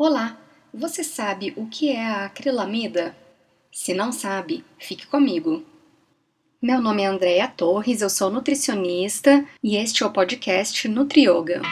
Olá, você sabe o que é a acrilamida? Se não sabe, fique comigo. Meu nome é Andréa Torres, eu sou nutricionista e este é o podcast Nutrioga.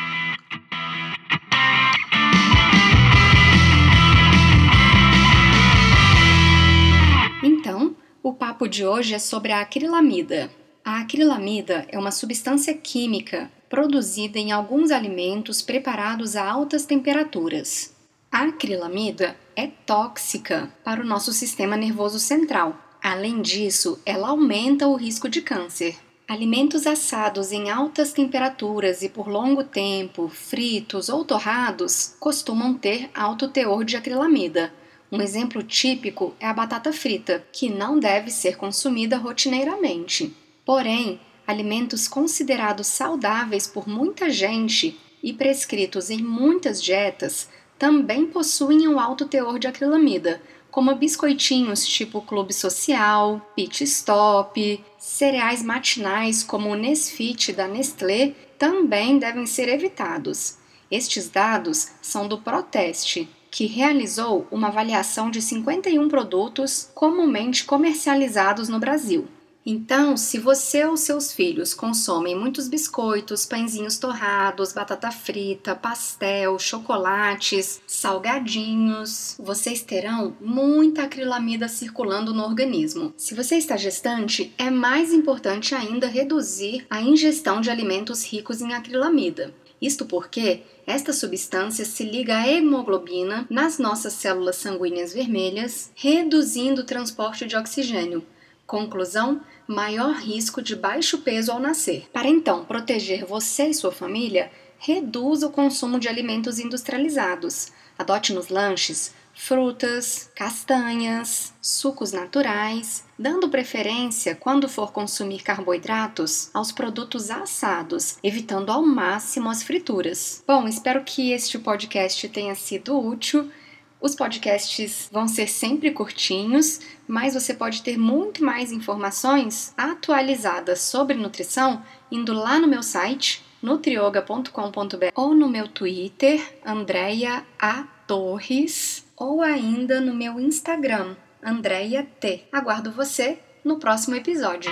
Então, o papo de hoje é sobre a acrilamida. A acrilamida é uma substância química produzida em alguns alimentos preparados a altas temperaturas. A acrilamida é tóxica para o nosso sistema nervoso central. Além disso, ela aumenta o risco de câncer. Alimentos assados em altas temperaturas e por longo tempo, fritos ou torrados, costumam ter alto teor de acrilamida. Um exemplo típico é a batata frita, que não deve ser consumida rotineiramente. Porém, alimentos considerados saudáveis por muita gente e prescritos em muitas dietas também possuem um alto teor de acrilamida, como biscoitinhos tipo Clube Social, Pit Stop, cereais matinais como o Nesfit da Nestlé também devem ser evitados. Estes dados são do Proteste, que realizou uma avaliação de 51 produtos comumente comercializados no Brasil. Então, se você ou seus filhos consomem muitos biscoitos, pãezinhos torrados, batata frita, pastel, chocolates, salgadinhos, vocês terão muita acrilamida circulando no organismo. Se você está gestante, é mais importante ainda reduzir a ingestão de alimentos ricos em acrilamida. Isto porque esta substância se liga à hemoglobina nas nossas células sanguíneas vermelhas, reduzindo o transporte de oxigênio. Conclusão: maior risco de baixo peso ao nascer. Para então proteger você e sua família, reduza o consumo de alimentos industrializados. Adote nos lanches frutas, castanhas, sucos naturais, dando preferência, quando for consumir carboidratos, aos produtos assados, evitando ao máximo as frituras. Bom, espero que este podcast tenha sido útil. Os podcasts vão ser sempre curtinhos, mas você pode ter muito mais informações atualizadas sobre nutrição indo lá no meu site nutrioga.com.br ou no meu Twitter, Andrea A. Torres, ou ainda no meu Instagram, Andrea T. Aguardo você no próximo episódio.